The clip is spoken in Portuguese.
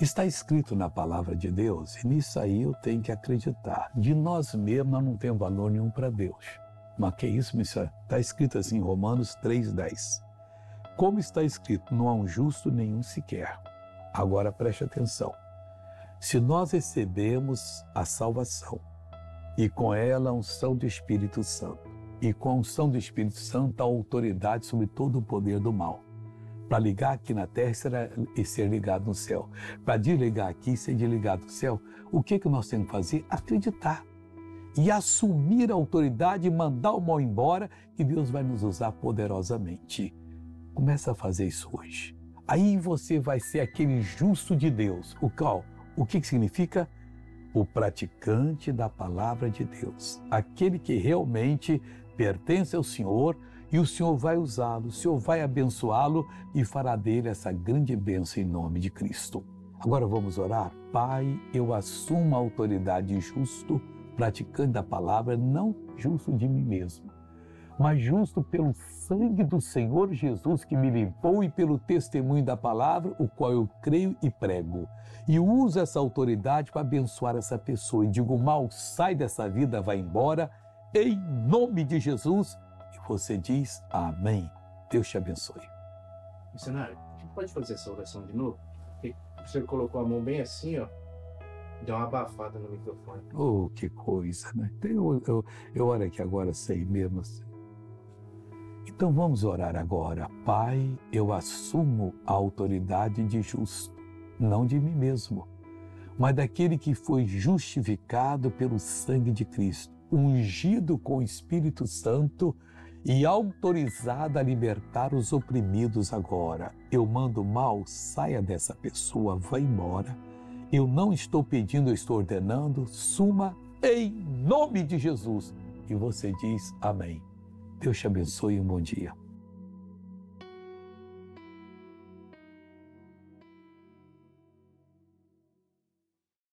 Está escrito na palavra de Deus, e nisso aí eu tenho que acreditar. De nós mesmos nós não temos valor nenhum para Deus. Mas que isso, está escrito assim em Romanos 3,10. Como está escrito, não há um justo nenhum sequer. Agora preste atenção. Se nós recebemos a salvação e com ela a unção do Espírito Santo, e com a unção do Espírito Santo a autoridade sobre todo o poder do mal, para ligar aqui na terra e ser ligado no céu. Para desligar aqui e ser desligado no céu, o que, que nós temos que fazer? Acreditar. E assumir a autoridade e mandar o mal embora, que Deus vai nos usar poderosamente. Começa a fazer isso hoje. Aí você vai ser aquele justo de Deus. O qual? O que, que significa? O praticante da palavra de Deus. Aquele que realmente pertence ao Senhor e o Senhor vai usá-lo, o Senhor vai abençoá-lo e fará dele essa grande bênção em nome de Cristo. Agora vamos orar? Pai, eu assumo a autoridade justo, praticante da palavra, não justo de mim mesmo, mas justo pelo sangue do Senhor Jesus que me limpou e pelo testemunho da palavra, o qual eu creio e prego. E uso essa autoridade para abençoar essa pessoa. E digo, mal, sai dessa vida, vai embora, em nome de Jesus você diz amém. Deus te abençoe. Missionário, pode fazer essa oração de novo? Você colocou a mão bem assim, ó. Deu uma abafada no microfone. Oh, que coisa, né? Eu, eu, eu oro aqui agora sei mesmo assim. Então vamos orar agora. Pai, eu assumo a autoridade de justo, não de mim mesmo, mas daquele que foi justificado pelo sangue de Cristo, ungido com o Espírito Santo e autorizada a libertar os oprimidos agora. Eu mando mal, saia dessa pessoa, vá embora. Eu não estou pedindo, eu estou ordenando, suma em nome de Jesus. E você diz amém. Deus te abençoe e um bom dia.